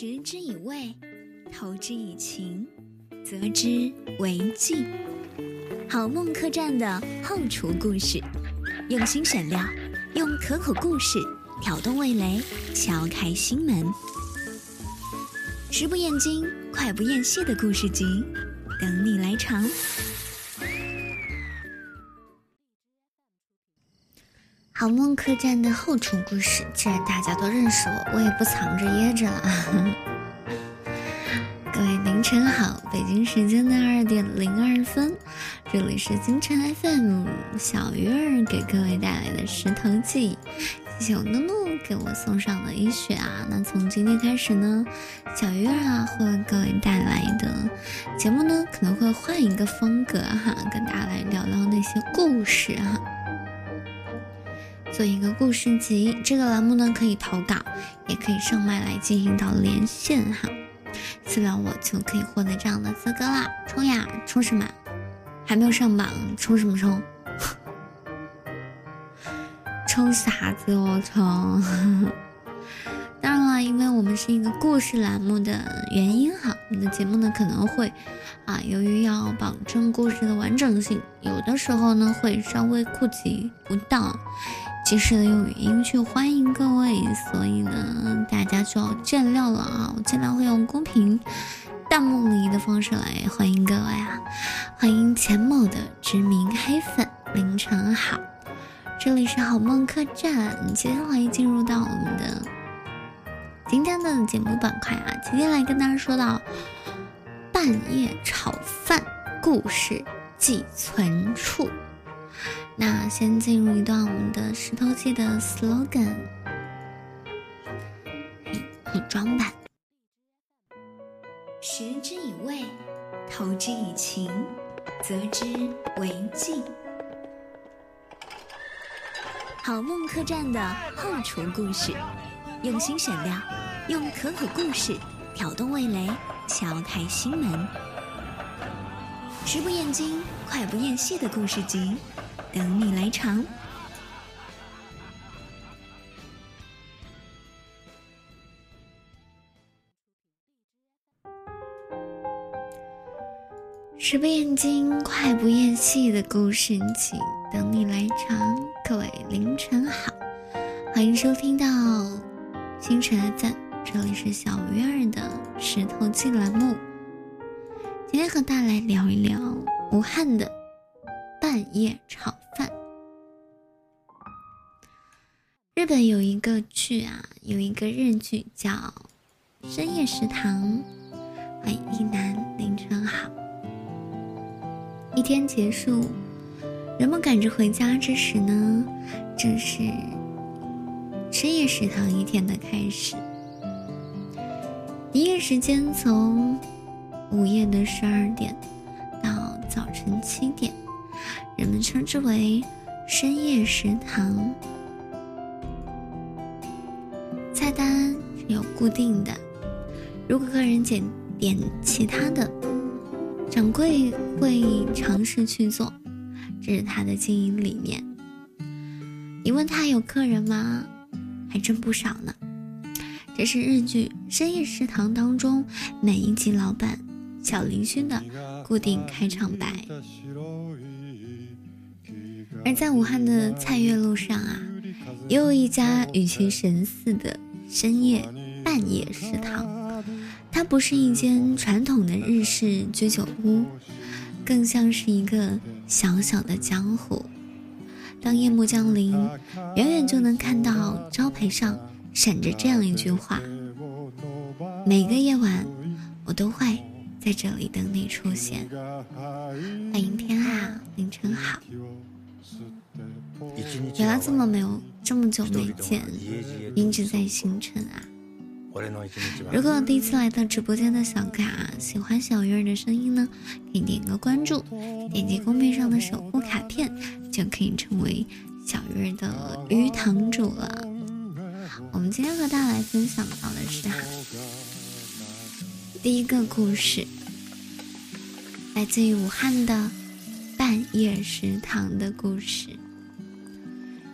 食之以味，投之以情，责之为敬。好梦客栈的后厨故事，用心选料，用可口故事挑动味蕾，敲开心门。食不厌精，快不厌细的故事集，等你来尝。好梦客栈的后厨故事，既然大家都认识我，我也不藏着掖着了。各位凌晨好，北京时间的二点零二分，这里是京城 FM，小鱼儿给各位带来的石头记，谢谢我露露给我送上的一雪啊。那从今天开始呢，小鱼儿啊会为各位带来的节目呢，可能会换一个风格哈，跟大家来聊聊那些故事哈。做一个故事集，这个栏目呢可以投稿，也可以上麦来进行到连线哈。私聊我就可以获得这样的资格啦！冲呀，冲什么？还没有上榜，冲什么冲？冲啥子哦冲？当然了，因为我们是一个故事栏目的原因哈，我们的节目呢可能会啊，由于要保证故事的完整性，有的时候呢会稍微顾及不到。及时的用语音去欢迎各位，所以呢，大家就要见谅了啊！我尽量会用公屏弹幕礼仪的方式来欢迎各位啊！欢迎钱某的知名黑粉，凌晨好，这里是好梦客栈，接下来进入到我们的今天的节目板块啊，今天来跟大家说到半夜炒饭故事寄存处。那先进入一段我们的石头记的 slogan，嘿，装版。食之以味，投之以情，择之为敬。好梦客栈的后厨故事，用心选料，用可口故事挑动味蕾，敲开心门。食不厌精，快不厌细的故事集。等你来尝。食不厌精，快不厌细的故事情，等你来尝。各位凌晨好，欢迎收听到星辰的赞这里是小鱼儿的石头记栏目。今天和大家来聊一聊武汉的。半夜炒饭。日本有一个剧啊，有一个日剧叫《深夜食堂》。欢迎一南凌晨好。一天结束，人们赶着回家之时呢，正是深夜食堂一天的开始。营业时间从午夜的十二点到早晨七点。人们称之为深夜食堂，菜单是有固定的。如果客人点点其他的，掌柜会尝试去做，这是他的经营理念。你问他有客人吗？还真不少呢。这是日剧《深夜食堂》当中每一集老板小林勋的固定开场白。而在武汉的蔡月路上啊，也有一家与其神似的深夜半夜食堂。它不是一间传统的日式居酒屋，更像是一个小小的江湖。当夜幕降临，远远就能看到招牌上闪着这样一句话：“每个夜晚，我都会在这里等你出现。”欢迎天啊，凌晨好。原来这么没有这么久没见，一直在星辰啊！如果第一次来到直播间的小卡喜欢小鱼儿的声音呢，可以点个关注，点击公屏上的守护卡片，就可以成为小鱼儿的鱼堂主了。我们今天和大家来分享到的是哈，第一个故事，来自于武汉的半夜食堂的故事。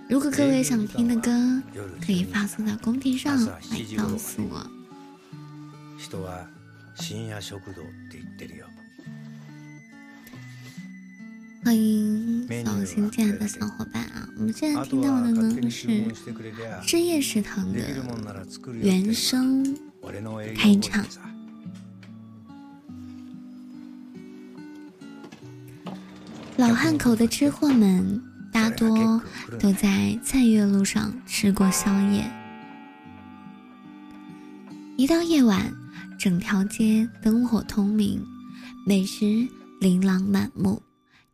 如果各位想听的歌，可以发送到公屏上来告诉我。 人は深夜食堂って言ってるよ。欢迎小新进来的小伙伴啊！我们现在听到的呢是深夜食堂的原声开场。 老汉口的吃货们大多都在菜月路上吃过宵夜。一到夜晚，整条街灯火通明，美食琳琅满目。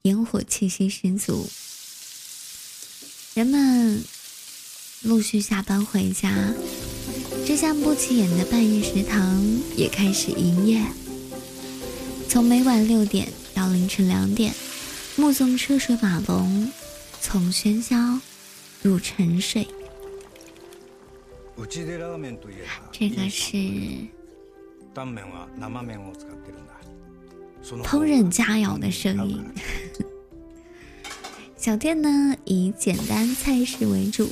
烟火气息十足，人们陆续下班回家，这家不起眼的半夜食堂也开始营业。从每晚六点到凌晨两点，目送车水马龙，从喧嚣入沉睡。这个是烹饪佳肴的声音。小店呢以简单菜式为主，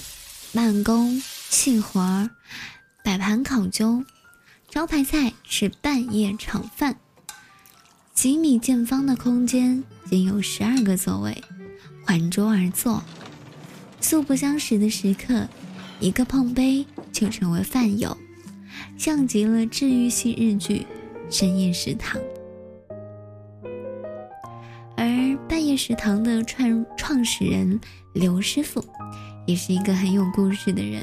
慢工细活儿，摆盘考究。招牌菜是半夜炒饭。几米见方的空间，仅有十二个座位，环桌而坐。素不相识的食客，一个碰杯就成为饭友，像极了治愈系日剧《深夜食堂》。而半夜食堂的创创始人刘师傅，也是一个很有故事的人。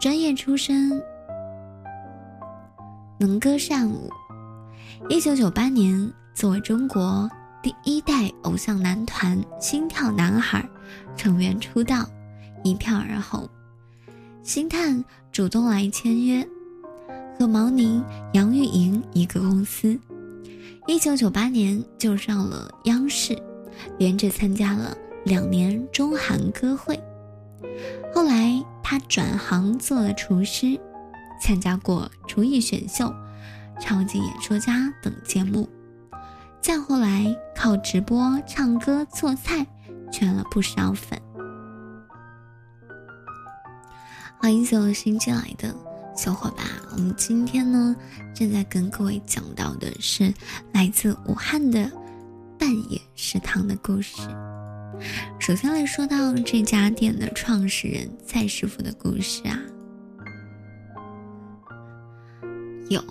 专业出身，能歌善舞。一九九八年，作为中国第一代偶像男团心跳男孩成员出道，一票而红。星探主动来签约，和毛宁、杨钰莹一个公司。一九九八年就上了央视，连着参加了两年中韩歌会。后来他转行做了厨师，参加过厨艺选秀、超级演说家等节目。再后来靠直播唱歌做菜圈了不少粉。欢迎所有新进来的。小伙伴，我们今天呢正在跟各位讲到的是来自武汉的半夜食堂的故事。首先来说到这家店的创始人蔡师傅的故事啊，有，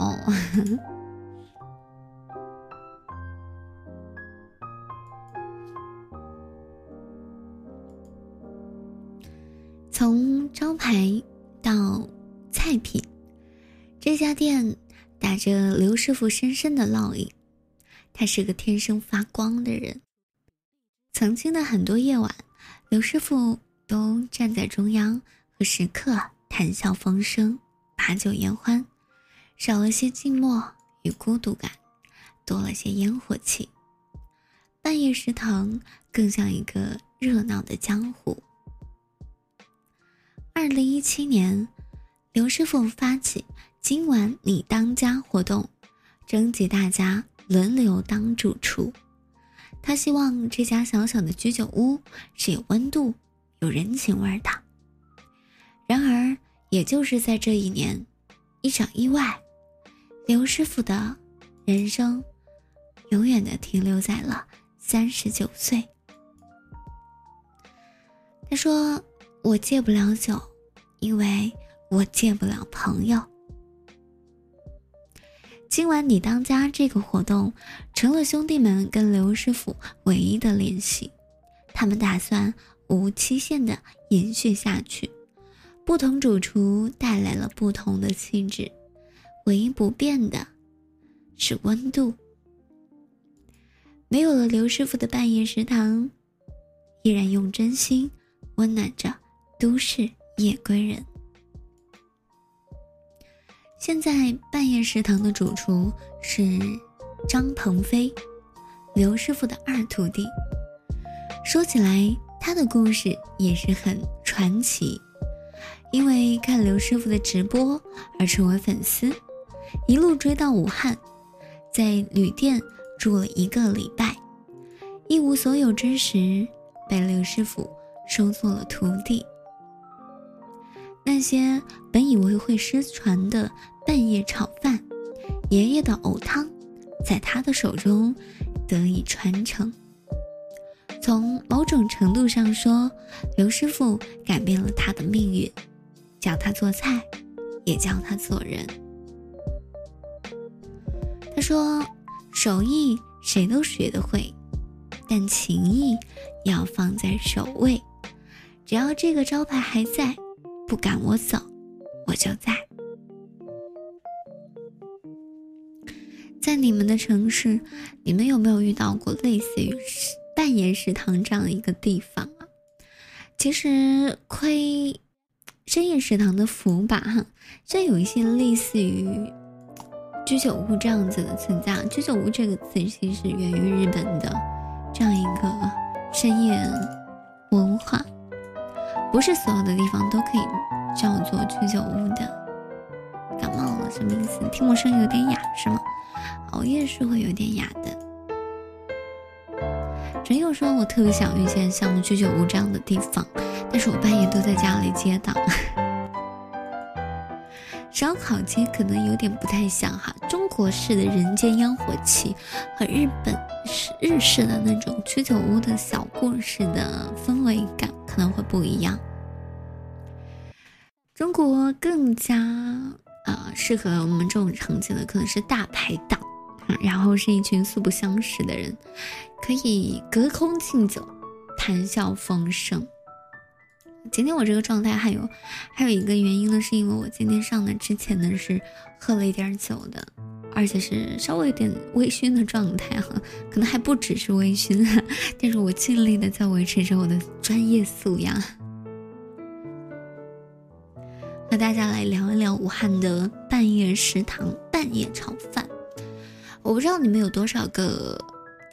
从招牌到。菜品，这家店打着刘师傅深深的烙印。他是个天生发光的人。曾经的很多夜晚，刘师傅都站在中央，和食客谈笑风生，把酒言欢，少了些寂寞与孤独感，多了些烟火气。半夜食堂更像一个热闹的江湖。二零一七年。刘师傅发起“今晚你当家”活动，征集大家轮流当主厨。他希望这家小小的居酒屋是有温度、有人情味的。然而，也就是在这一年，一场意外，刘师傅的人生永远的停留在了三十九岁。他说：“我戒不了酒，因为……”我戒不了朋友。今晚你当家这个活动，成了兄弟们跟刘师傅唯一的联系。他们打算无期限的延续下去。不同主厨带来了不同的气质，唯一不变的是温度。没有了刘师傅的半夜食堂，依然用真心温暖着都市夜归人。现在半夜食堂的主厨是张鹏飞，刘师傅的二徒弟。说起来，他的故事也是很传奇。因为看刘师傅的直播而成为粉丝，一路追到武汉，在旅店住了一个礼拜，一无所有之时，被刘师傅收做了徒弟。那些本以为会失传的半夜炒饭，爷爷的藕汤，在他的手中得以传承。从某种程度上说，刘师傅改变了他的命运，教他做菜，也教他做人。说：“手艺谁都学得会，但情谊要放在首位。只要这个招牌还在，不赶我走，我就在。”在你们的城市，你们有没有遇到过类似于？半夜食堂这样的一个地方啊，其实亏深夜食堂的福吧哈，这有一些类似于居酒屋这样子的存在。居酒屋这个词其实源于日本的这样一个深夜文化，不是所有的地方都可以叫做居酒屋的。感冒了什么意思？听我声音有点哑是吗？熬夜是会有点哑的。只有说我特别想遇见像居酒屋这样的地方，但是我半夜都在家里接档。烧烤街可能有点不太像哈，中国式的人间烟火气和日本式日式的那种居酒屋的小故事的氛围感可能会不一样。中国更加啊适合我们这种场景的可能是大排档。然后是一群素不相识的人，可以隔空敬酒，谈笑风生。今天我这个状态还有还有一个原因呢，是因为我今天上的之前呢是喝了一点酒的，而且是稍微有点微醺的状态哈，可能还不只是微醺，但是我尽力的在维持着我的专业素养，和大家来聊一聊武汉的半夜食堂半夜炒饭。我不知道你们有多少个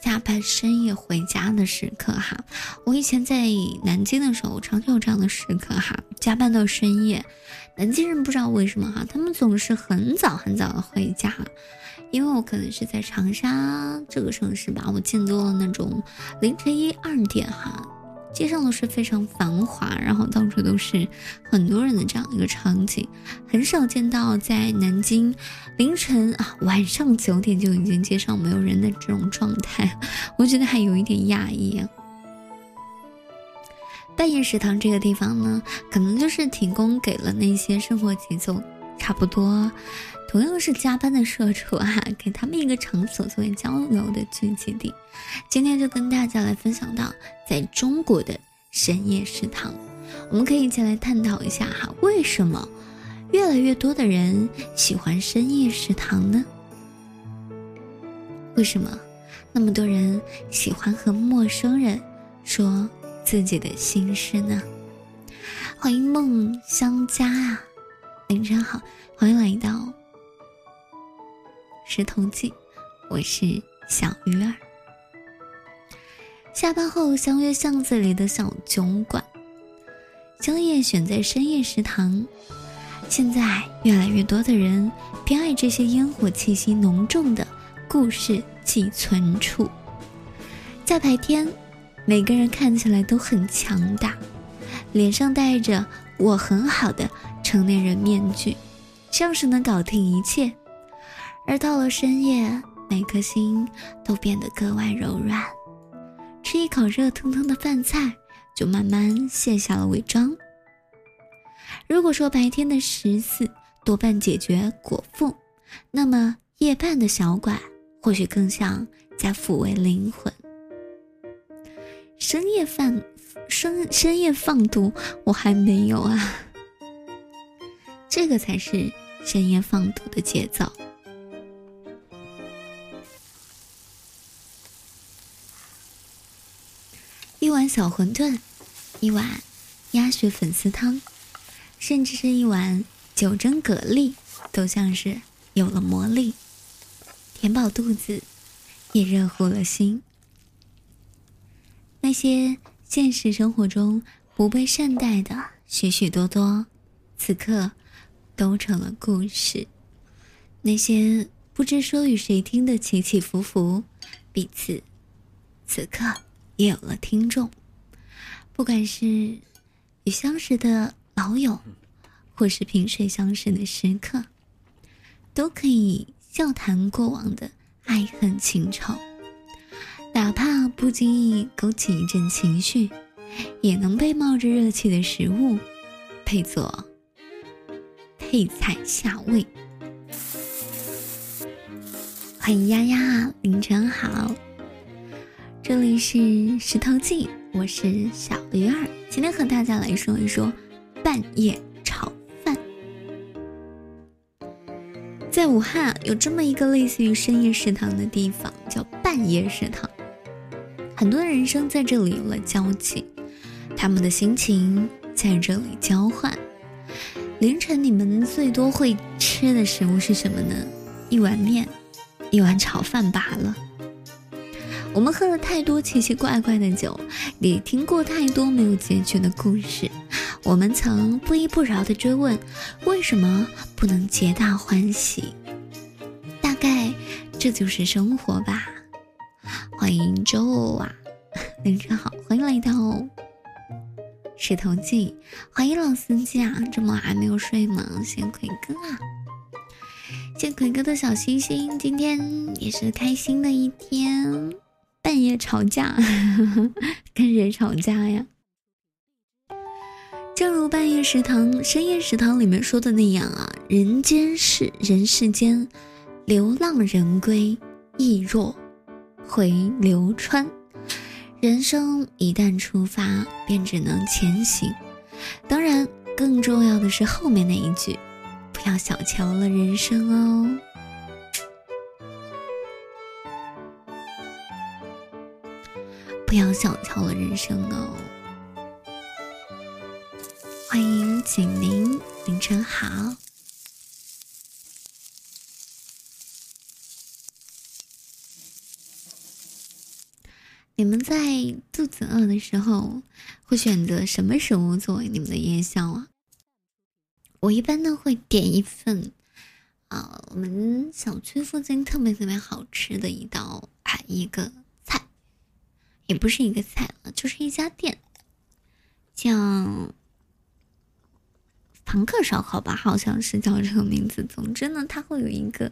加班深夜回家的时刻哈。我以前在南京的时候，常常有这样的时刻哈，加班到深夜。南京人不知道为什么哈，他们总是很早很早的回家，因为我可能是在长沙这个城市吧，我见多了那种凌晨一二点哈。街上都是非常繁华，然后到处都是很多人的这样一个场景，很少见到在南京凌晨啊晚上九点就已经街上没有人的这种状态，我觉得还有一点讶异啊。半夜食堂这个地方呢，可能就是提供给了那些生活节奏差不多。同样是加班的社畜哈，给他们一个场所作为交流的聚集地。今天就跟大家来分享到，在中国的深夜食堂，我们可以一起来探讨一下哈，为什么越来越多的人喜欢深夜食堂呢？为什么那么多人喜欢和陌生人说自己的心事呢？欢迎梦香家啊，晚上好，欢迎来到。石头记，我是小鱼儿。下班后相约巷子里的小酒馆，宵夜选在深夜食堂。现在越来越多的人偏爱这些烟火气息浓重的故事寄存处。在白天，每个人看起来都很强大，脸上戴着“我很好”的成年人面具，像是能搞定一切。而到了深夜，每颗心都变得格外柔软。吃一口热腾腾的饭菜，就慢慢卸下了伪装。如果说白天的食肆多半解决果腹，那么夜半的小馆或许更像在抚慰灵魂。深夜饭，深深夜放毒，我还没有啊。这个才是深夜放毒的节奏。一碗小馄饨，一碗鸭血粉丝汤，甚至是一碗九蒸蛤蜊，都像是有了魔力，填饱肚子，也热乎了心。那些现实生活中不被善待的许许多多，此刻都成了故事。那些不知说与谁听的起起伏伏，彼此此刻。也有了听众，不管是与相识的老友，或是萍水相识的时刻，都可以笑谈过往的爱恨情仇，哪怕不经意勾起一阵情绪，也能被冒着热气的食物配作配菜下味。欢迎丫丫，凌晨好，这里是石头记，我是小鱼儿，今天和大家来说一说半夜炒饭。在武汉有这么一个类似于深夜食堂的地方，叫半夜食堂，很多人生在这里有了交集，他们的心情在这里交换。凌晨你们最多会吃的食物是什么呢？一碗面。一碗炒饭罢了。我们喝了太多奇奇怪怪的酒，也听过太多没有结局的故事。我们曾不依不饶地追问：为什么不能皆大欢喜？大概这就是生活吧。欢迎周啊，凌晨好，欢迎来到石头记，欢迎老司机啊，这么晚还没有睡吗？谢奎哥啊。谢奎哥的小星星，今天也是开心的一天。半夜吵架，跟谁吵架呀？正如半夜食堂、深夜食堂里面说的那样啊，人间事，人世间，流浪人归，亦若回流川。人生一旦出发，便只能前行。当然，更重要的是后面那一句。不要小瞧了人生哦！不要小瞧了人生哦！欢迎景宁，凌晨好。你们在肚子饿的时候，会选择什么食物作为你们的夜宵啊？我一般呢会点一份，啊，我们小区附近特别特别好吃的一道啊一个，也不是一个菜了，就是一家店，叫朋克烧烤吧，好像是叫这个名字。总之呢，它会有一个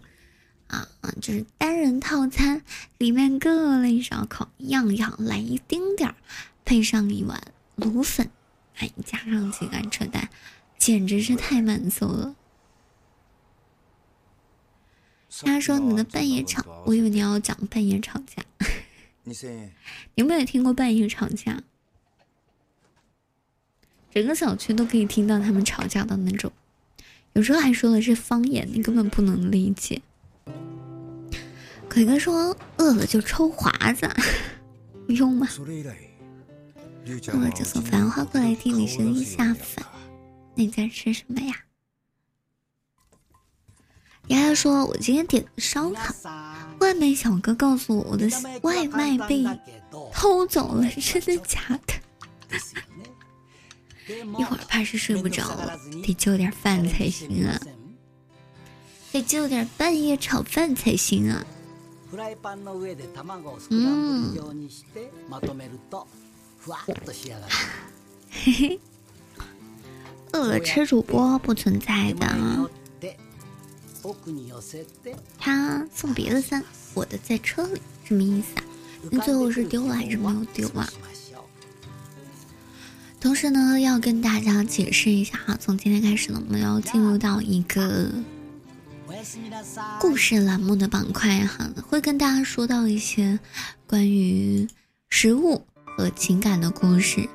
啊，就是单人套餐，里面各类烧烤样样来一丁点儿，配上一碗卤粉，哎，加上几个扯蛋。简直是太满足了！他说你的半夜吵，我以为你要讲半夜吵架。你有没有听过半夜吵架？整个小区都可以听到他们吵架的那种，有时候还说的是方言，你根本不能理解。鬼哥说饿了就抽华子，用吗？饿了就送繁花过来听你声音下饭。你在吃什么呀？丫丫说：“我今天点的烧烤，外卖小哥告诉我，我的外卖被偷走了，真的假的？一会儿怕是睡不着了，得就点饭才行啊，得就点半夜炒饭才行啊。”嗯，嘿嘿。饿了吃主播不存在的，他送别的三，我的在车里，什么意思啊？那最后是丢了还是没有丢啊？同时呢，要跟大家解释一下哈，从今天开始呢，我们要进入到一个故事栏目的板块哈，会跟大家说到一些关于食物。和情感的故事，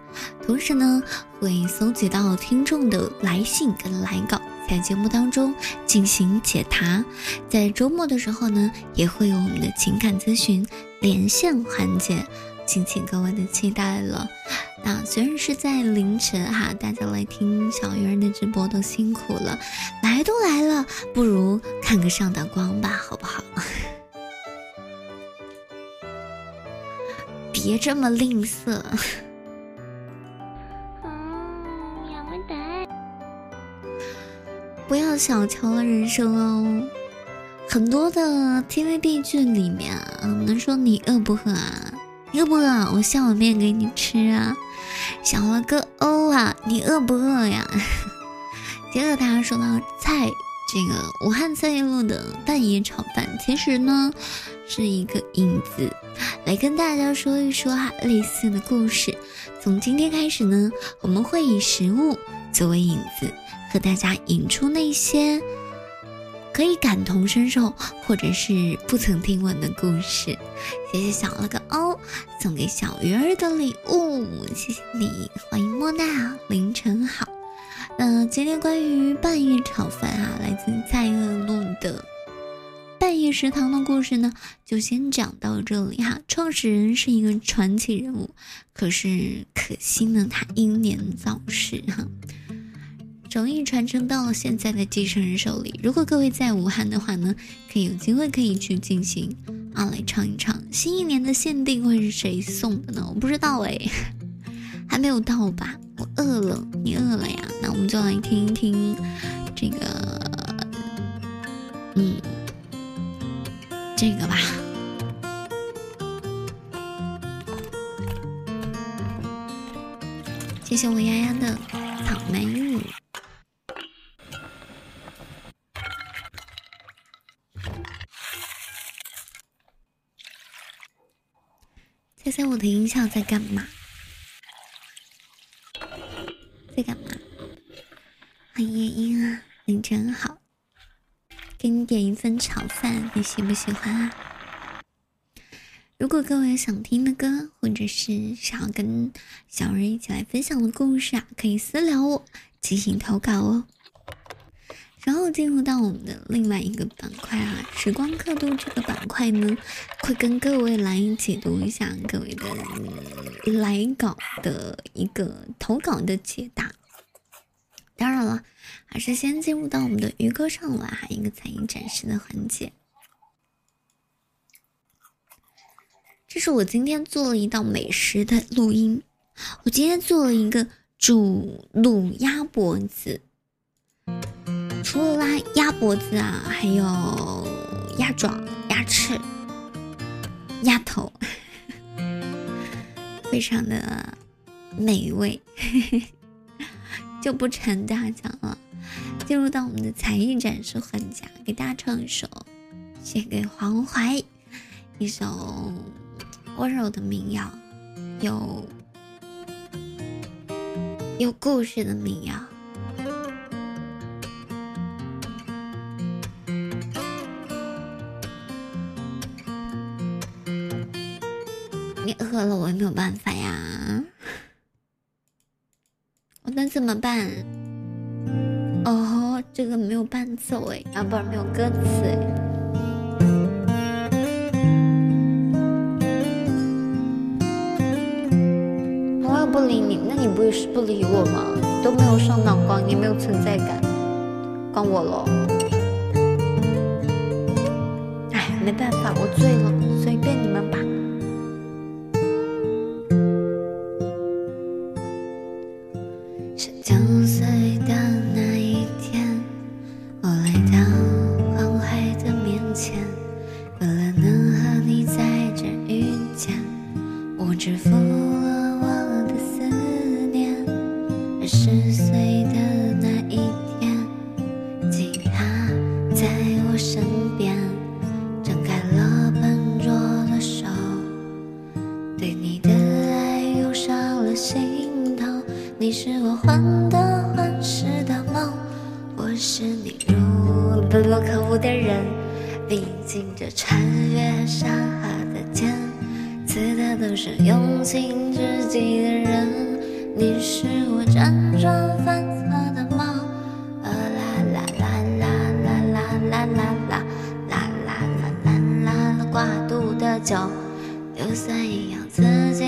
同时呢，会搜集到听众的来信跟来稿，在节目当中进行解答。在周末的时候呢，也会有我们的情感咨询连线环节，敬请各位的期待了。那虽然是在凌晨哈，大家来听小鱼儿的直播都辛苦了，来都来了，不如看个上档光吧，好不好？别这么吝啬，不要小瞧了人生哦。很多的 TVB 剧里面啊，能说你饿不饿啊？饿不饿？我下碗面给你吃啊。小了个欧啊，你饿不饿呀？接着大家说到菜这个武汉三一路的蛋液炒饭，其实呢是一个引子，来跟大家说一说哈类似的故事。从今天开始呢，我们会以食物作为引子，和大家引出那些可以感同身受或者是不曾听闻的故事。谢谢小了个哦，送给小鱼儿的礼物，谢谢你，欢迎莫娜，凌晨好。那今天关于半夜炒饭啊，来自蔡锷路的半夜食堂的故事呢，就先讲到这里哈。创始人是一个传奇人物，可是可惜呢，他英年早逝哈。手艺传承到了现在的继承人手里。如果各位在武汉的话呢，可以有机会可以去进行啊，来尝一尝。新一年的限定会是谁送的呢？我不知道哎，还没有到吧？我饿了，你饿了呀？那我们就来听一听这个，嗯，这个吧。谢谢我丫丫的草莓在。我的音效在干嘛？在干嘛？欢迎夜莺啊，你真好。给你点一份炒饭，你喜不喜欢啊？如果各位想听的歌，或者是想要跟小人一起来分享的故事啊，可以私聊我进行投稿哦。然后进入到我们的另外一个板块啊，时光刻度这个板块呢，会跟各位来解读一下各位的来稿的一个投稿的解答。当然了，还是先进入到我们的鱼歌唱晚，还有一个才艺展示的环节。这是我今天做了一道美食的录音，我今天做了一个煮卤鸭脖子。除了拉鸭脖子啊，还有鸭爪、鸭翅、鸭头，非常的美味，就不陈大讲了。进入到我们的才艺展示环节，给大家唱一首献给黄淮，一首温柔的民谣，有有故事的民谣。你饿了，我也没有办法呀。我能怎么办？哦，这个没有伴奏哎，啊，不是没有歌词哎。我又不理你，那你不是不理我吗？都没有上脑光，也没有存在感，怪我喽。哎，没办法，我醉了，随便你们吧。这穿越山河的箭，刺的都是用情至极的人。你是我辗转反侧的梦，啦啦啦啦啦啦啦啦啦啦啦啦啦啦啦，挂肚的酒，就算一样刺激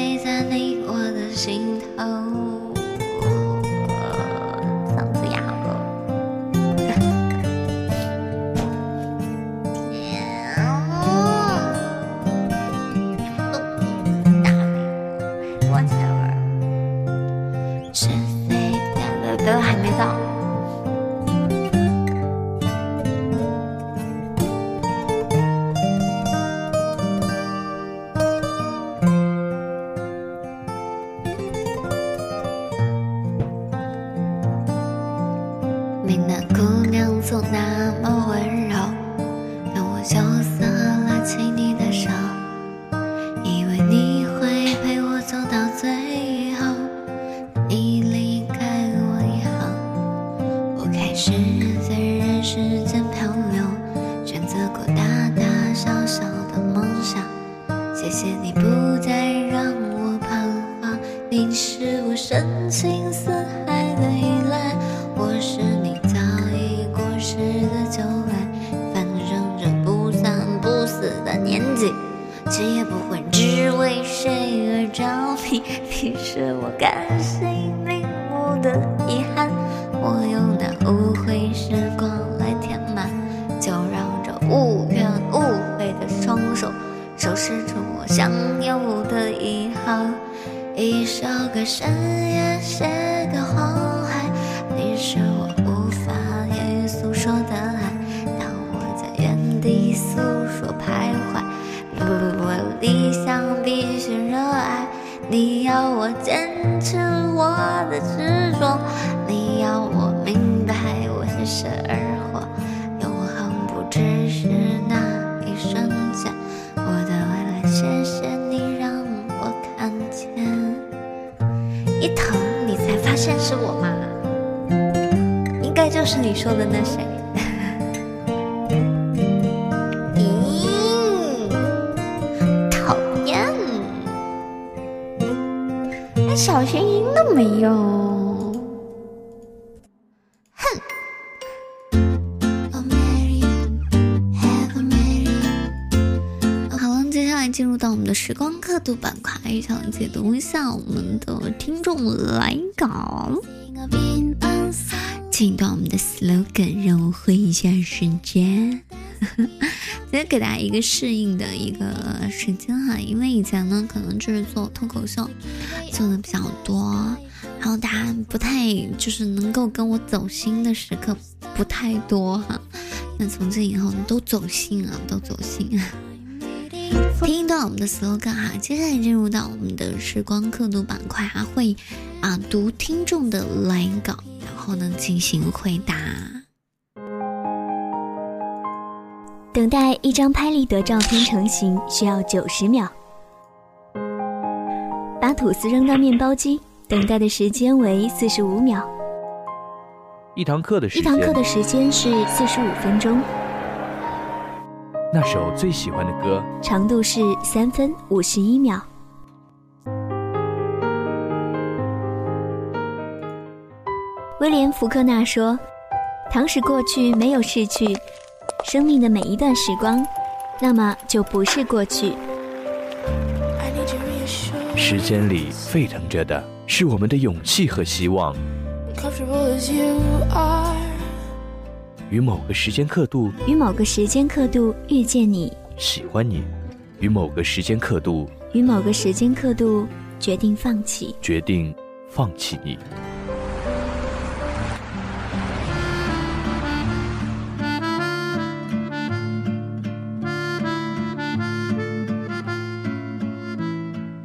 个深夜写个红海，你是我无法言语诉说的爱。当我在原地诉说徘徊，不不不，理想必须热爱。你要我坚持我的执着，认识我吗？应该就是你说的那谁。咦，讨厌，连小心音都没有。时光刻度板块，想解读一下我们的听众来稿。进到我们的 slogan，让我回一下时间。其实给大家一个适应的一个时间哈，因为以前呢，可能就是做脱口秀做的比较多，然后大家不太就是能够跟我走心的时刻不太多哈。那从今以后都走心啊，都走心。听一段我们的 slogan 哈，接下来进入到我们的时光刻度板块啊，会啊读听众的来稿，然后呢进行回答。等待一张拍立得照片成型需要九十秒。把吐司扔到面包机，等待的时间为四十五秒。一堂课的时间，一堂课的时间是四十五分钟，那首最喜欢的歌，长度是三分五十一秒。威廉·福克纳说：“倘使过去没有逝去，生命的每一段时光，那么就不是过去。时间里沸腾着的是我们的勇气和希望。与某个时间刻度，与某个时间刻度遇见你，喜欢你；与某个时间刻度，与某个时间刻度决定放弃，决定放弃你。”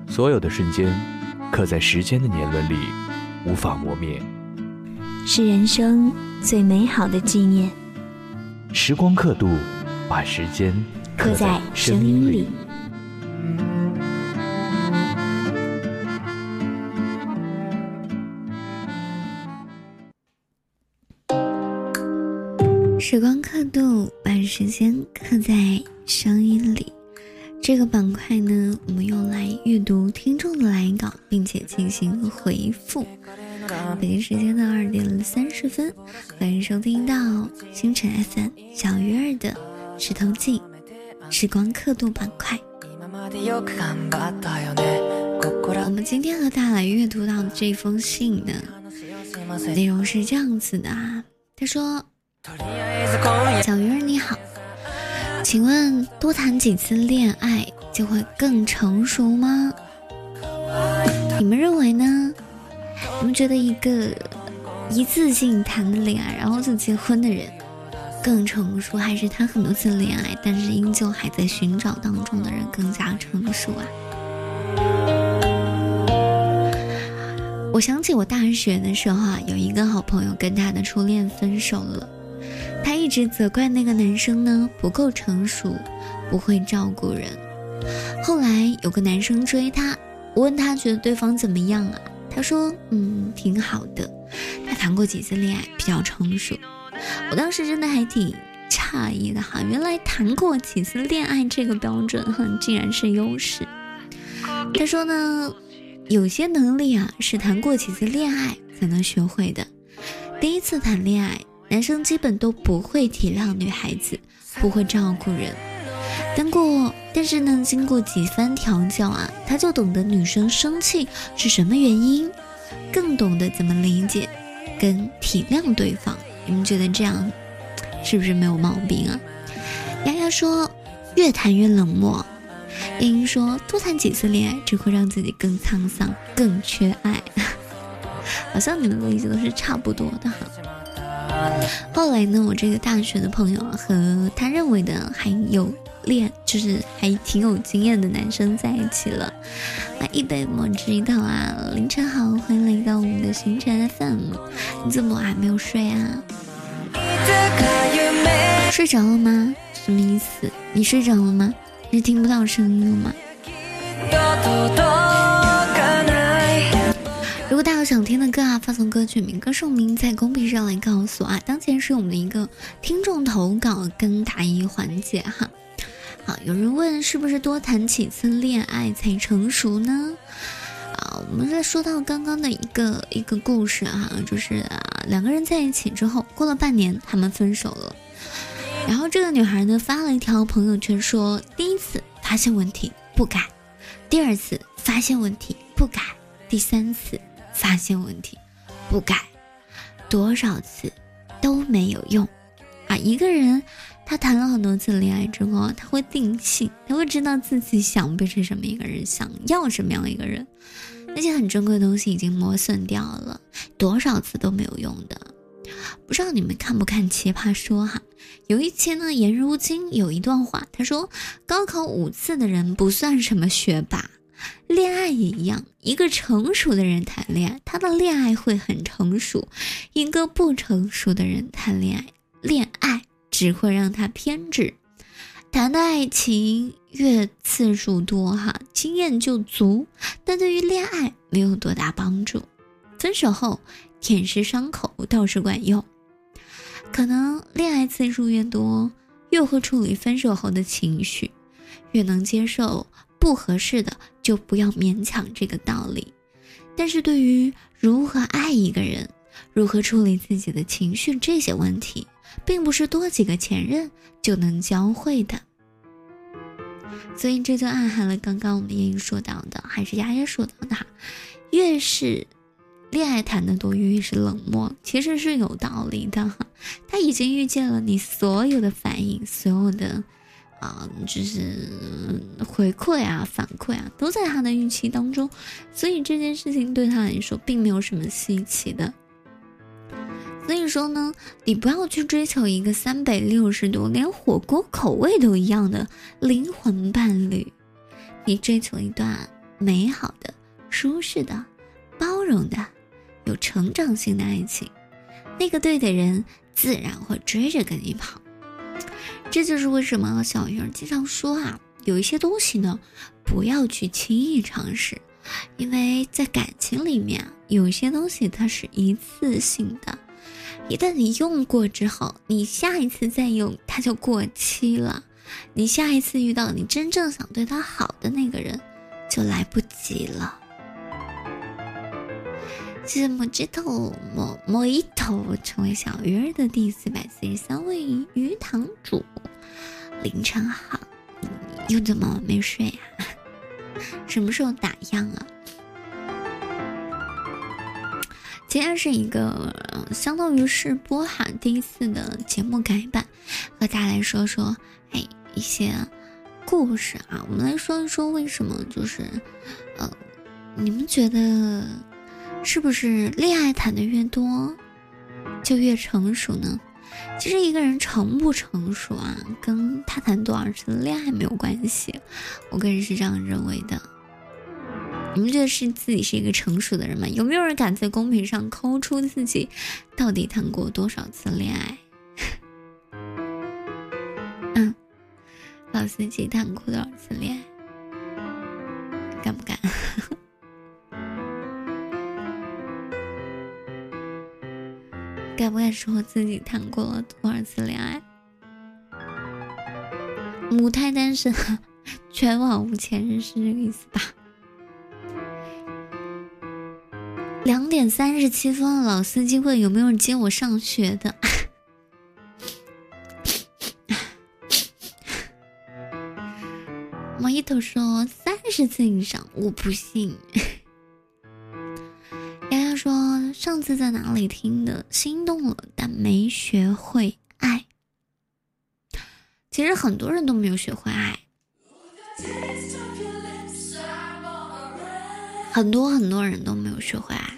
所有的瞬间，刻在时间的年轮里，无法磨灭，是人生最美好的纪念。时光刻度，把时间刻在声音里。时光刻度，把时间刻在声音里。这个板块呢，我们用来阅读听众的来稿，并且进行回复。北京时间的二点三十分，欢迎收听到星辰 FM 小鱼儿的石头记时光刻度板块。我们今天和大家来阅读到的这封信呢，内容是这样子的啊，他说。小鱼儿你好，请问多谈几次恋爱就会更成熟吗？你们认为呢？你们觉得一个一次性谈的恋爱然后就结婚的人更成熟，还是谈很多次恋爱但是依旧还在寻找当中的人更加成熟啊？我想起我大学的时候啊，有一个好朋友跟他的初恋分手了。他一直责怪那个男生呢不够成熟，不会照顾人。后来有个男生追她，我问他觉得对方怎么样啊？他说嗯挺好的，他谈过几次恋爱，比较成熟。我当时真的还挺诧异的哈，原来谈过几次恋爱这个标准哼竟然是优势。他说呢，有些能力啊是谈过几次恋爱才能学会的。第一次谈恋爱，男生基本都不会体谅女孩子，不会照顾人。但过，但是呢，经过几番调教啊，他就懂得女生生气是什么原因，更懂得怎么理解跟体谅对方。你们觉得这样是不是没有毛病啊？丫丫说，越谈越冷漠。叶英说，多谈几次恋爱只会让自己更沧桑，更缺爱。好像你们的意思都是差不多的哈。后来呢，我这个大学的朋友和他认为的还有恋，就是还挺有经验的男生在一起了。来一杯魔汁一道啊！凌晨好，欢迎来到我们的星辰 FM。你怎么还没有睡啊？睡着了吗？什么意思？你睡着了吗？你听不到声音了吗？大家有想听的歌啊，发送歌曲名、歌手名在公屏上来告诉我啊。当前是我们的一个听众投稿跟答疑环节哈。好，有人问是不是多谈几次恋爱才成熟呢？啊，我们在说到刚刚的一个一个故事哈，就是啊两个人在一起之后，过了半年他们分手了。然后这个女孩呢发了一条朋友圈说：第一次发现问题不改，第二次发现问题不改，第三次。发现问题，不改，多少次都没有用啊！一个人他谈了很多次恋爱之后，他会定性，他会知道自己想变成什么一个人，想要什么样的一个人。那些很珍贵的东西已经磨损掉了，多少次都没有用的。不知道你们看不看《奇葩说》哈？有一期呢，颜如晶有一段话，他说：“高考五次的人不算什么学霸。”恋爱也一样，一个成熟的人谈恋爱，他的恋爱会很成熟；一个不成熟的人谈恋爱，恋爱只会让他偏执。谈的爱情越次数多，哈，经验就足，但对于恋爱没有多大帮助。分手后舔舐伤口倒是管用，可能恋爱次数越多，越会处理分手后的情绪，越能接受。不合适的就不要勉强这个道理，但是对于如何爱一个人，如何处理自己的情绪这些问题，并不是多几个前任就能教会的。所以这就暗含了刚刚我们燕英说到的，还是丫丫说到的哈，越是恋爱谈的多，越是冷漠，其实是有道理的哈。他已经预见了你所有的反应，所有的。啊，就是回馈啊，反馈啊，都在他的预期当中，所以这件事情对他来说并没有什么稀奇的。所以说呢，你不要去追求一个三百六十度连火锅口味都一样的灵魂伴侣，你追求一段美好的、舒适的、包容的、有成长性的爱情，那个对的人自然会追着跟你跑。这就是为什么小鱼儿经常说啊，有一些东西呢，不要去轻易尝试，因为在感情里面，有些东西它是一次性的，一旦你用过之后，你下一次再用它就过期了，你下一次遇到你真正想对他好的那个人，就来不及了。谢谢莫吉头莫莫一头成为小鱼儿的第四百四十三位鱼塘主，凌晨好，又怎么没睡呀？什么时候打烊啊？今天是一个相当于是播哈第一次的节目改版，和大家来说说哎一些故事啊，我们来说一说为什么就是呃，你们觉得？是不是恋爱谈的越多就越成熟呢？其实一个人成不成熟啊跟他谈多少次恋爱没有关系我个人是这样认为的。你们觉得是自己是一个成熟的人吗？有没有人敢在公屏上扣出自己到底谈过多少次恋爱？嗯老司机谈过多少次恋爱？敢不敢？该不该说自己谈过了多少次恋爱？母胎单身，全网无前任是这个意思吧？两点三十七分，老司机问有没有人接我上学的。毛一头说三十次以上，我不信。上次在哪里听的，心动了，但没学会爱。其实很多人都没有学会爱，很多很多人都没有学会爱。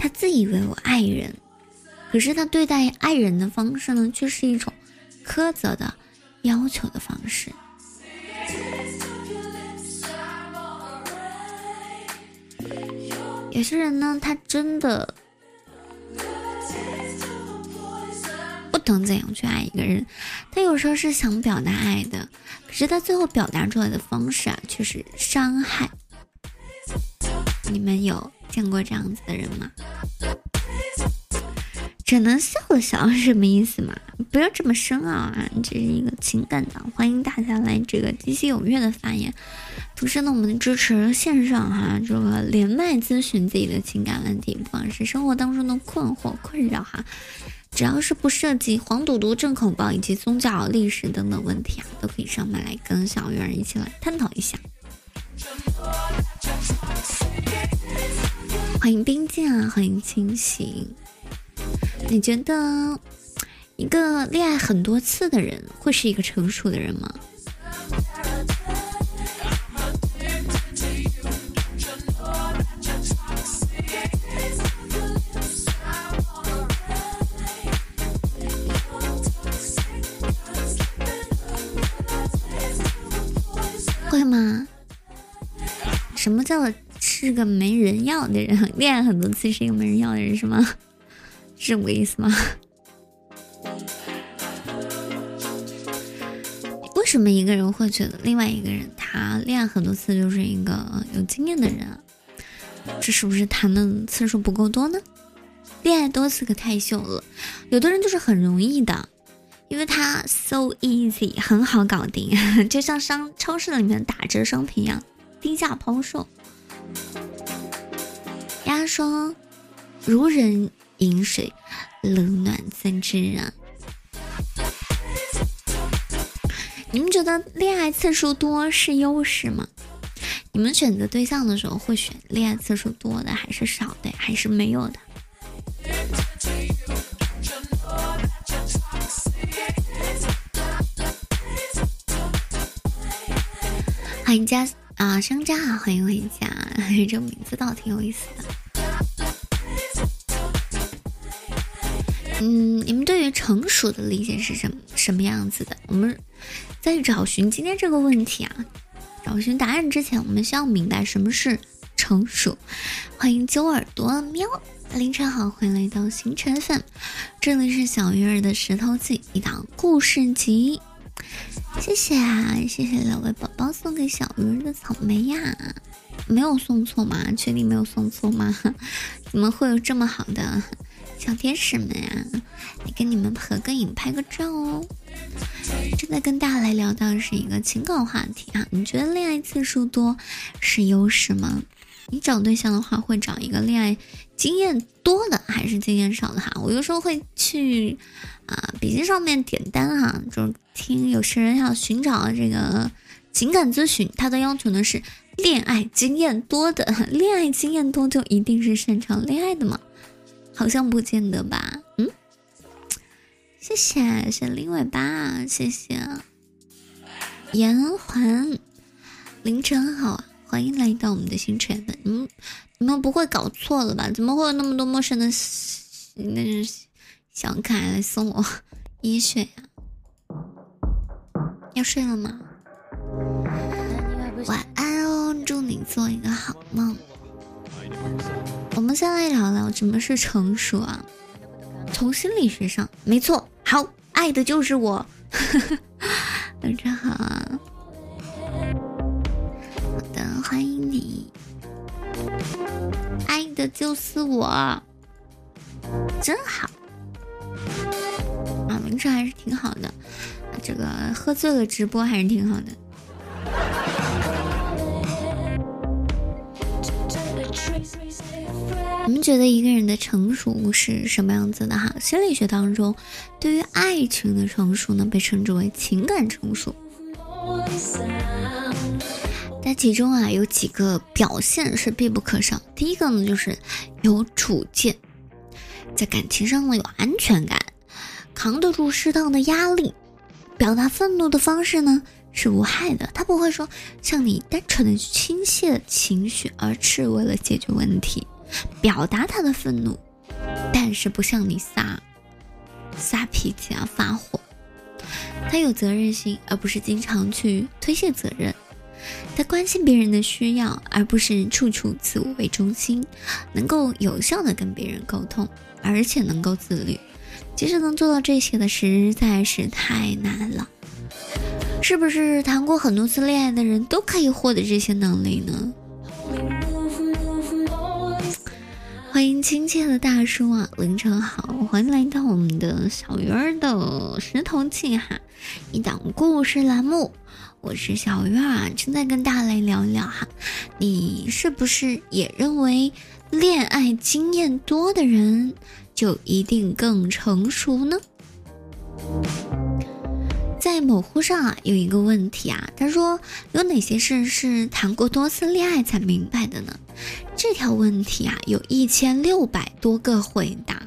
他自以为我爱人，可是他对待爱人的方式呢，却是一种苛责的要求的方式。有些人呢，他真的不。懂怎样去爱一个人，他有时候是想表达爱的，可是他最后表达出来的方式啊，却是伤害。你们有见过这样子的人吗？只能笑了笑是什么意思嘛？不要这么深奥啊！这是一个情感的，欢迎大家来这个积极踊跃的发言。同时呢，我们支持线上哈，这个连麦咨询自己的情感问题，不管是生活当中的困惑、困扰哈。只要是不涉及黄赌毒、正口爆以及宗教、历史等等问题啊，都可以上麦来跟小鱼儿一起来探讨一下。欢迎冰剑啊，欢迎清醒。你觉得一个恋爱很多次的人会是一个成熟的人吗？什么叫是个没人要的人？恋爱很多次是一个没人要的人是吗？是这个意思吗？为什么一个人会觉得另外一个人他恋爱很多次就是一个有经验的人？这是不是谈的次数不够多呢？恋爱多次可太秀了，有的人就是很容易的。因为他 so easy，很好搞定，就像商超市里面打折商品一样，低价抛售。丫说：“如人饮水，冷暖自知啊。”你们觉得恋爱次数多是优势吗？你们选择对象的时候会选恋爱次数多的，还是少的，还是没有的？欢迎家啊，商家啊，欢迎回家，这名字倒挺有意思的。嗯，你们对于成熟的理解是什什么样子的？我们在找寻今天这个问题啊，找寻答案之前，我们需要明白什么是成熟。欢迎揪耳朵喵，凌晨好，欢迎来到星辰粉，这里是小鱼儿的石头记一档故事集。谢谢啊，谢谢两位宝宝送给小鱼儿的草莓呀，没有送错吗？确定没有送错吗？怎么会有这么好的小天使们呀？来跟你们合个影，拍个照哦。正在跟大家来聊到的是一个情感话题啊，你觉得恋爱次数多是优势吗？你找对象的话，会找一个恋爱经验多的，还是经验少的哈？我有时候会去啊笔记上面点单哈，就是听有些人要寻找这个情感咨询，他的要求呢是恋爱经验多的，恋爱经验多就一定是擅长恋爱的吗？好像不见得吧。嗯，谢谢谢林尾巴，谢谢延环，凌晨好。欢迎来到我们的星辰粉，你们你们不会搞错了吧？怎么会有那么多陌生的那是小可爱来送我一血呀？要睡了吗？晚安哦，祝你做一个好梦。我们先来聊聊什么是成熟啊？从心理学上，没错，好，爱的就是我，晚上好啊！好的，欢迎你，爱的就是我，真好。啊，凌晨还是挺好的，这个喝醉了直播还是挺好的。你们觉得一个人的成熟是什么样子的哈？心理学当中，对于爱情的成熟呢，被称之为情感成熟。在其中啊，有几个表现是必不可少。第一个呢，就是有主见，在感情上呢有安全感，扛得住适当的压力，表达愤怒的方式呢是无害的。他不会说向你单纯的倾泻情绪，而是为了解决问题。表达他的愤怒，但是不向你撒撒脾气啊发火。他有责任心，而不是经常去推卸责任。他关心别人的需要，而不是处处自我为中心。能够有效的跟别人沟通，而且能够自律。其实能做到这些的实在是太难了。是不是谈过很多次恋爱的人都可以获得这些能力呢？欢迎亲切的大叔啊，凌晨好，欢迎来到我们的小鱼儿的石头记哈，一档故事栏目，我是小鱼儿啊，正在跟大雷聊一聊哈，你是不是也认为恋爱经验多的人就一定更成熟呢？在某乎上啊，有一个问题啊，他说有哪些事是谈过多次恋爱才明白的呢？这条问题啊，有一千六百多个回答，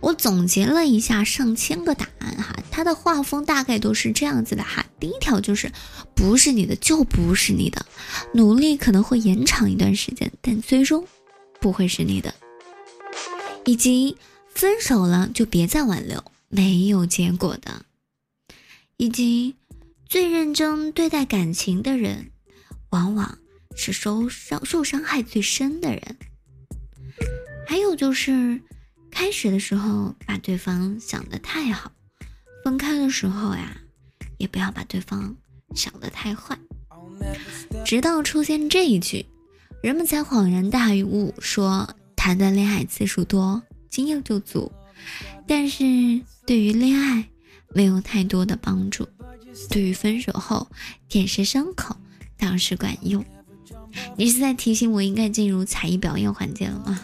我总结了一下上千个答案哈，它的画风大概都是这样子的哈。第一条就是不是你的就不是你的，努力可能会延长一段时间，但最终不会是你的，以及分手了就别再挽留，没有结果的。以及最认真对待感情的人，往往是受伤受伤害最深的人。还有就是，开始的时候把对方想得太好，分开的时候呀，也不要把对方想得太坏。直到出现这一句，人们才恍然大悟，说谈的恋爱次数多，经验就足。但是对于恋爱，没有太多的帮助，对于分手后舔舐伤口倒是管用。你是在提醒我应该进入才艺表演环节了吗？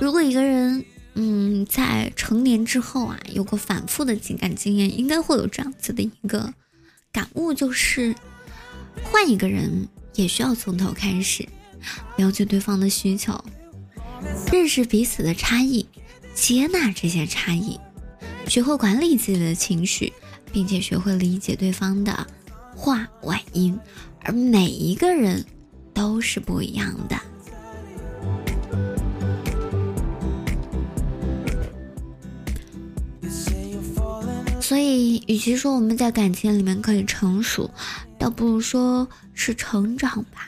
如果一个人，嗯，在成年之后啊，有过反复的情感经验，应该会有这样子的一个感悟，就是换一个人也需要从头开始，了解对方的需求。认识彼此的差异，接纳这些差异，学会管理自己的情绪，并且学会理解对方的话外音。而每一个人都是不一样的，所以与其说我们在感情里面可以成熟，倒不如说是成长吧。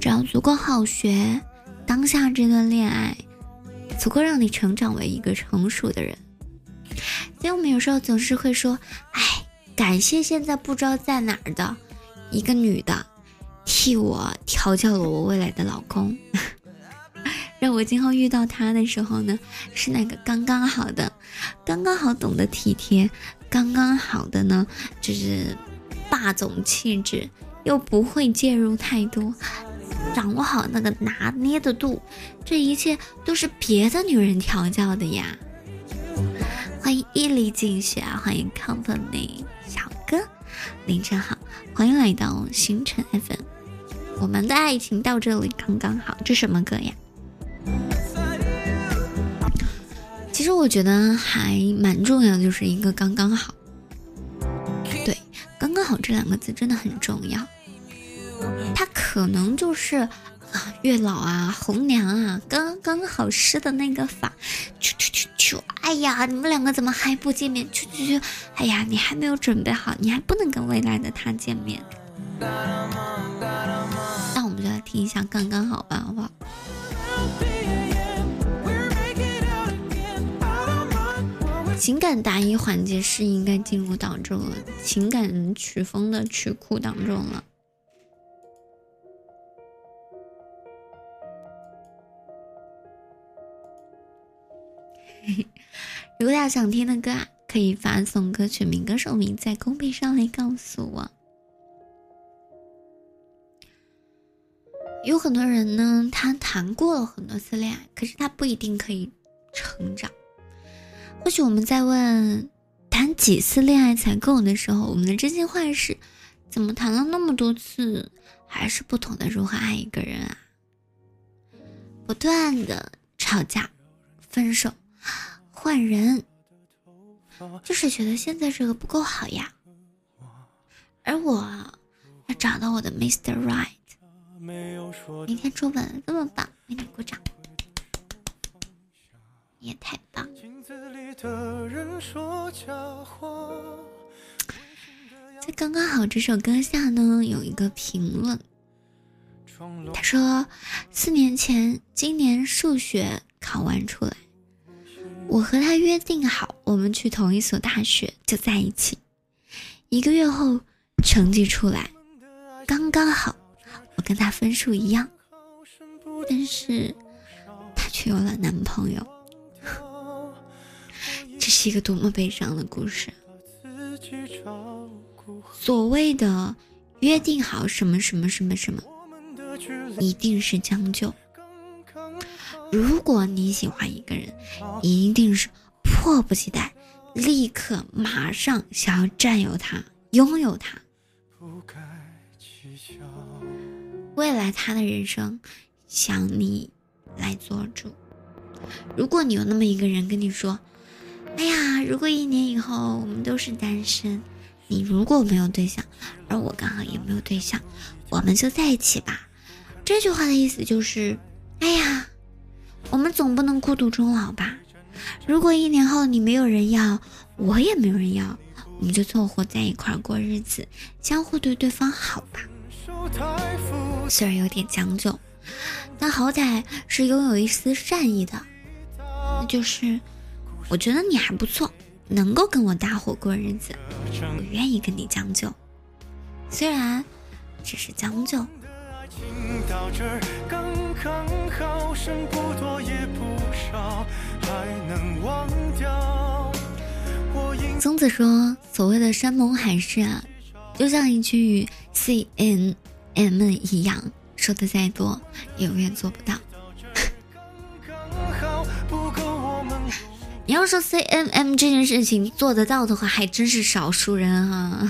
只要足够好学。当下这段恋爱，足够让你成长为一个成熟的人。所以我们有时候总是会说：“哎，感谢现在不知道在哪儿的一个女的，替我调教了我未来的老公，让我今后遇到他的时候呢，是那个刚刚好的，刚刚好懂得体贴，刚刚好的呢，就是霸总气质，又不会介入太多。”掌握好那个拿捏的度，这一切都是别的女人调教的呀。欢迎一粒净血，欢迎 company 小哥，凌晨好，欢迎来到星辰 FM。我们的爱情到这里刚刚好，这什么歌呀？其实我觉得还蛮重要，就是一个刚刚好。对，刚刚好这两个字真的很重要。他可能就是啊，月老啊，红娘啊，刚刚好施的那个法，去去去去，哎呀，你们两个怎么还不见面？去去去，哎呀，你还没有准备好，你还不能跟未来的他见面。那我们就来听一下，刚刚好吧，好不好？情感答疑环节是应该进入到这个情感曲风的曲库当中了。如果大家想听的歌啊，可以发送歌曲名、歌手名在公屏上来告诉我。有很多人呢，他谈过了很多次恋爱，可是他不一定可以成长。或许我们在问谈几次恋爱才够的时候，我们的真心话是：怎么谈了那么多次，还是不懂得如何爱一个人啊？不断的吵架、分手、换人，就是觉得现在这个不够好呀。而我要找到我的 Mr. Right。明天出门这么棒，为你鼓掌！你也太棒。在刚刚好这首歌下呢，有一个评论，他说：四年前，今年数学考完出来，我和他约定好，我们去同一所大学就在一起。一个月后，成绩出来，刚刚好。我跟他分数一样，但是她却有了男朋友。这是一个多么悲伤的故事！所谓的约定好什么什么什么什么，一定是将就。如果你喜欢一个人，一定是迫不及待，立刻马上想要占有他，拥有他。未来他的人生，想你来做主。如果你有那么一个人跟你说：“哎呀，如果一年以后我们都是单身，你如果没有对象，而我刚好也没有对象，我们就在一起吧。”这句话的意思就是：哎呀，我们总不能孤独终老吧？如果一年后你没有人要，我也没有人要，我们就凑合在一块过日子，相互对对方好吧。虽然有点将就，但好歹是拥有一丝善意的，那就是我觉得你还不错，能够跟我搭伙过日子，我愿意跟你将就，虽然只是将就。曾子说：“所谓的山盟海誓啊，就像一句 C N。” M 一样，说的再多，也永远做不到。你要说 C M M 这件事情做得到的话，还真是少数人哈。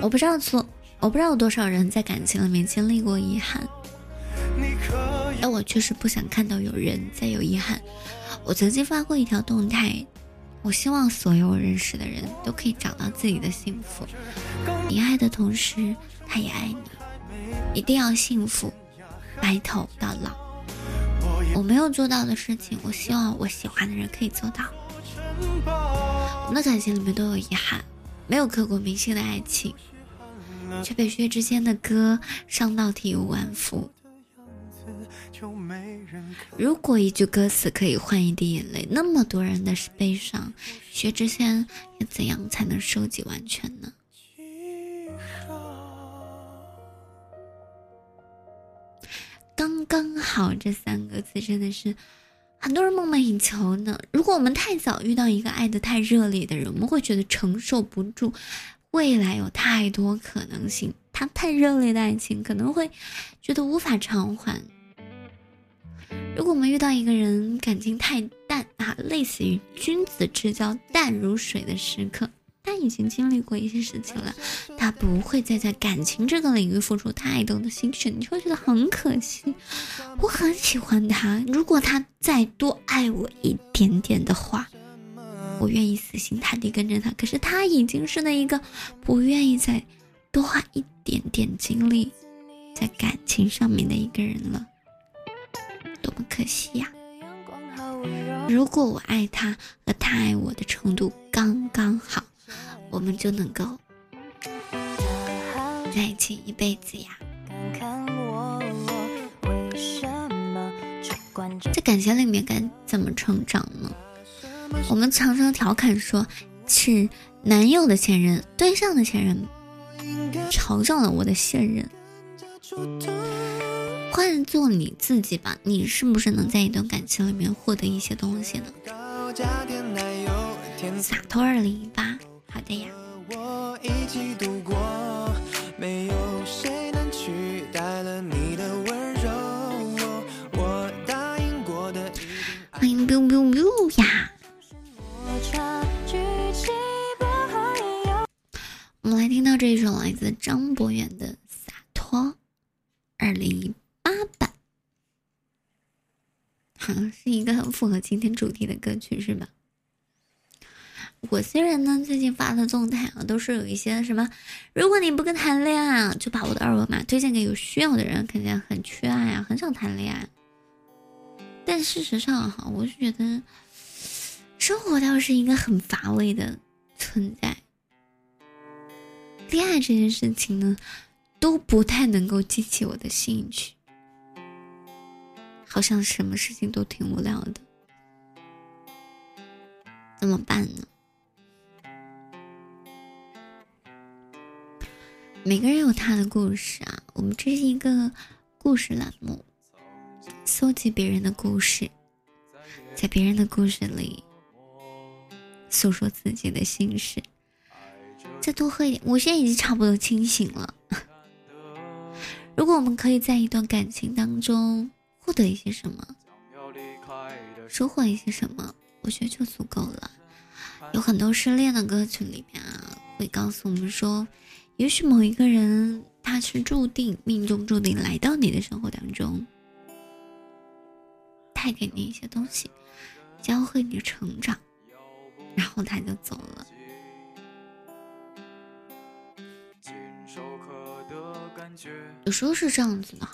我不知道错，我不知道有多少人在感情里面经历过遗憾。但我确实不想看到有人再有遗憾。我曾经发过一条动态，我希望所有认识的人都可以找到自己的幸福。你爱的同时，他也爱你，一定要幸福，白头到老。我没有做到的事情，我希望我喜欢的人可以做到。我们的感情里面都有遗憾，没有刻骨铭心的爱情，却被薛之谦的歌伤到体无完肤。如果一句歌词可以换一滴眼泪，那么多人的悲伤，薛之谦要怎样才能收集完全呢？刚刚好这三个字真的是很多人梦寐以求呢。如果我们太早遇到一个爱的太热烈的人，我们会觉得承受不住，未来有太多可能性，他太热烈的爱情可能会觉得无法偿还。如果我们遇到一个人感情太淡啊，类似于君子之交淡如水的时刻，他已经经历过一些事情了，他不会再在感情这个领域付出太多的心血，你就会觉得很可惜。我很喜欢他，如果他再多爱我一点点的话，我愿意死心塌地跟着他。可是他已经是那一个不愿意再多花一点点精力在感情上面的一个人了。多么可惜呀！如果我爱他和他爱我的程度刚刚好，我们就能够在一起一辈子呀。在感情里面该怎么成长呢？我们常常调侃说，是男友的前任、对象的前任嘲笑了我的现任。换做你自己吧，你是不是能在一段感情里面获得一些东西呢？洒脱二零一八，好的呀。欢迎 biu biu biu 呀！我们来听到这一首来自张博远的《洒脱》，二零一八版，是一个很符合今天主题的歌曲，是吧？我虽然呢，最近发的动态啊，都是有一些什么，如果你不跟谈恋爱啊，就把我的二维码推荐给有需要的人，肯定很缺爱啊，很想谈恋爱。但事实上哈，我是觉得，生活倒是一个很乏味的存在。恋爱这件事情呢，都不太能够激起我的兴趣，好像什么事情都挺无聊的，怎么办呢？每个人有他的故事啊，我们这是一个故事栏目，搜集别人的故事，在别人的故事里诉说自己的心事。再多喝一点，我现在已经差不多清醒了。如果我们可以在一段感情当中获得一些什么，收获一些什么，我觉得就足够了。有很多失恋的歌曲里面啊，会告诉我们说。也许某一个人，他是注定命中注定来到你的生活当中，带给你一些东西，教会你成长，然后他就走了。有时候是这样子的，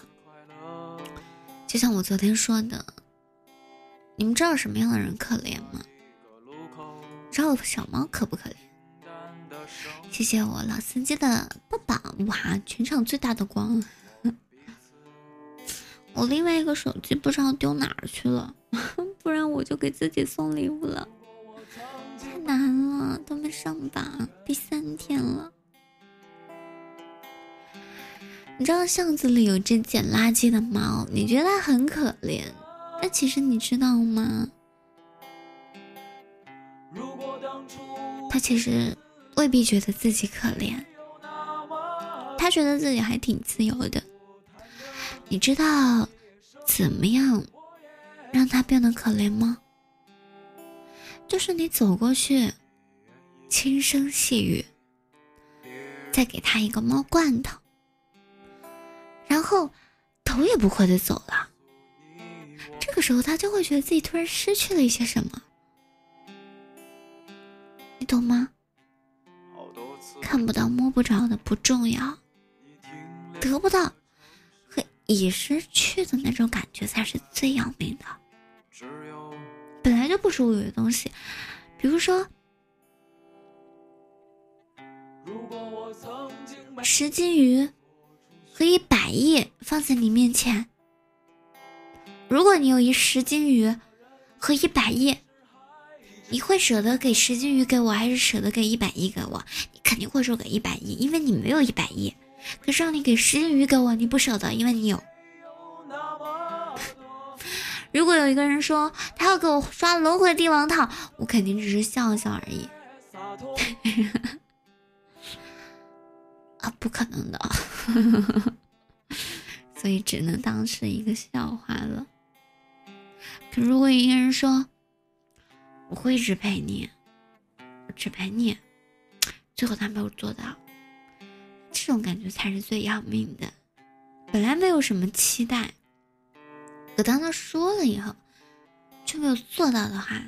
就像我昨天说的，你们知道什么样的人可怜吗？知道小猫可不可怜？谢谢我老司机的抱抱，哇，全场最大的光！我另外一个手机不知道丢哪儿去了，不然我就给自己送礼物了。太难了，都没上榜，第三天了。你知道巷子里有只捡垃圾的猫，你觉得它很可怜，但其实你知道吗？它其实。未必觉得自己可怜，他觉得自己还挺自由的。你知道怎么样让他变得可怜吗？就是你走过去，轻声细语，再给他一个猫罐头，然后头也不回的走了。这个时候，他就会觉得自己突然失去了一些什么，你懂吗？看不到、摸不着的不重要，得不到和已失去的那种感觉才是最要命的。本来就不属于的东西，比如说十金鱼和一百亿放在你面前，如果你有一十斤鱼和一百亿。你会舍得给十斤鱼给我，还是舍得给一百亿给我？你肯定会说给一百亿，因为你没有一百亿。可是让你给十斤鱼给我，你不舍得，因为你有。如果有一个人说他要给我刷轮回帝王套，我肯定只是笑笑而已。啊，不可能的，所以只能当是一个笑话了。可如果一个人说。我会一直陪你，只陪你，最后他没有做到，这种感觉才是最要命的。本来没有什么期待，可当他说了以后，却没有做到的话，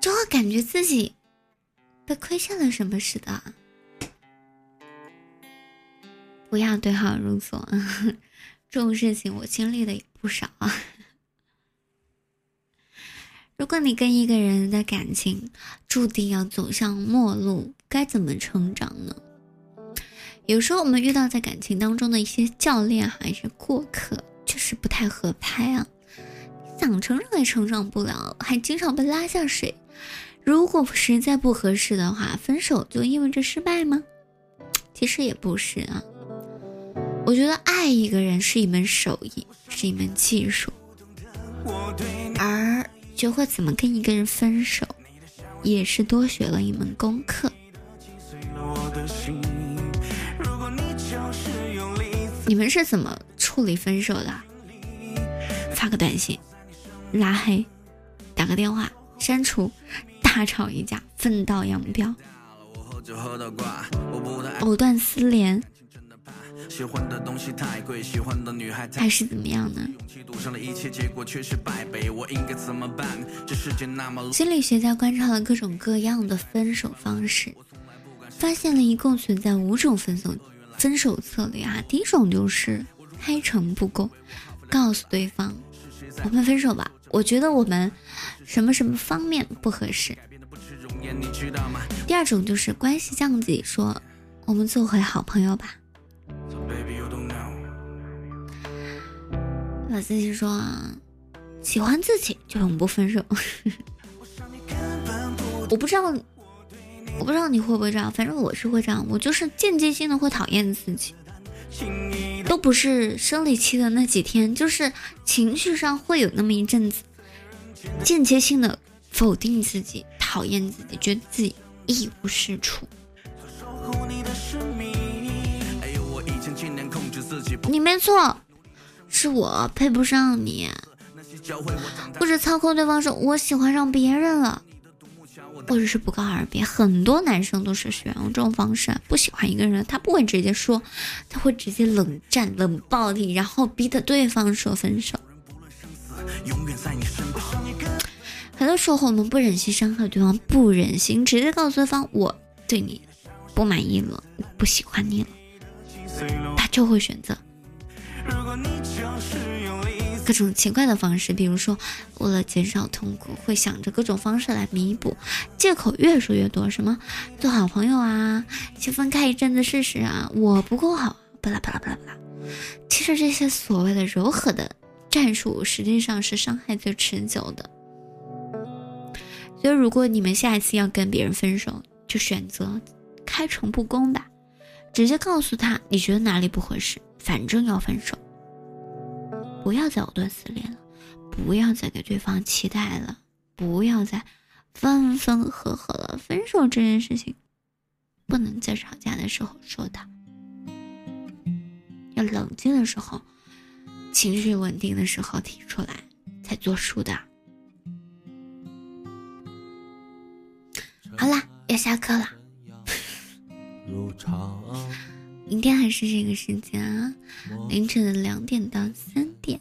就会感觉自己被亏欠了什么似的。不要对号入座，这种事情我经历的也不少啊。如果你跟一个人的感情注定要走向末路，该怎么成长呢？有时候我们遇到在感情当中的一些教练还是过客，就是不太合拍啊。想成长也成长不了，还经常被拉下水。如果实在不合适的话，分手就意味着失败吗？其实也不是啊。我觉得爱一个人是一门手艺，是一门技术，而学会怎么跟一个人分手，也是多学了一门功课。你们是怎么处理分手的？发个短信，拉黑，打个电话，删除，大吵一架，分道扬镳，藕断丝连，还是怎么样呢？心理学家观察了各种各样的分手方式，发现了一共存在五种分手。分手策略啊，第一种就是开诚布公，告诉对方我们分手吧。我觉得我们什么什么方面不合适。第二种就是关系降级，说我们做回好朋友吧。我自己说喜欢自己就永不分手。我不知道。我不知道你会不会这样，反正我是会这样，我就是间接性的会讨厌自己，都不是生理期的那几天，就是情绪上会有那么一阵子，间接性的否定自己，讨厌自己，觉得自己一无是处。你你没错，是我配不上你，或者操控对方说我喜欢上别人了。或者是不告而别，很多男生都是选用这种方式。不喜欢一个人，他不会直接说，他会直接冷战、冷暴力，然后逼得对方说分手。很多时候我们不忍心伤害对方，不忍心直接告诉对方我对你不满意了，不喜欢你了，他就会选择。各种奇怪的方式，比如说为了减少痛苦，会想着各种方式来弥补，借口越说越多，什么做好朋友啊，先分开一阵子试试啊，我不够好，巴拉巴拉巴拉巴拉。其实这些所谓的柔和的战术，实际上是伤害最持久的。所以，如果你们下一次要跟别人分手，就选择开诚布公吧，直接告诉他你觉得哪里不合适，反正要分手。不要再藕断丝连了，不要再给对方期待了，不要再分分合合了。分手这件事情，不能在吵架的时候说的，要冷静的时候，情绪稳定的时候提出来才作数的。好啦，要下课了，明天还是这个时间啊，凌晨的两点到三点。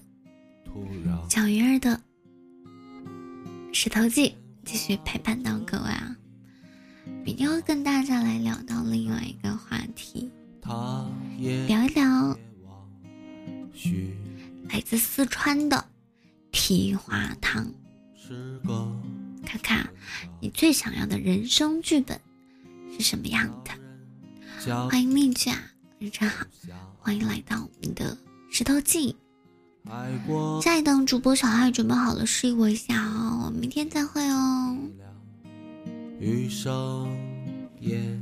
小鱼儿的石头记继续陪伴到各位啊！明天会跟大家来聊到另外一个话题，聊一聊来自四川的蹄花汤，看看你最想要的人生剧本是什么样的。欢迎蜜姐，日晨好，欢迎来到我们的石头记。下一档主播小爱准备好了，示意我一下哦，我们明天再会哦。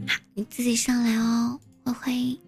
好，你自己上来哦，灰灰。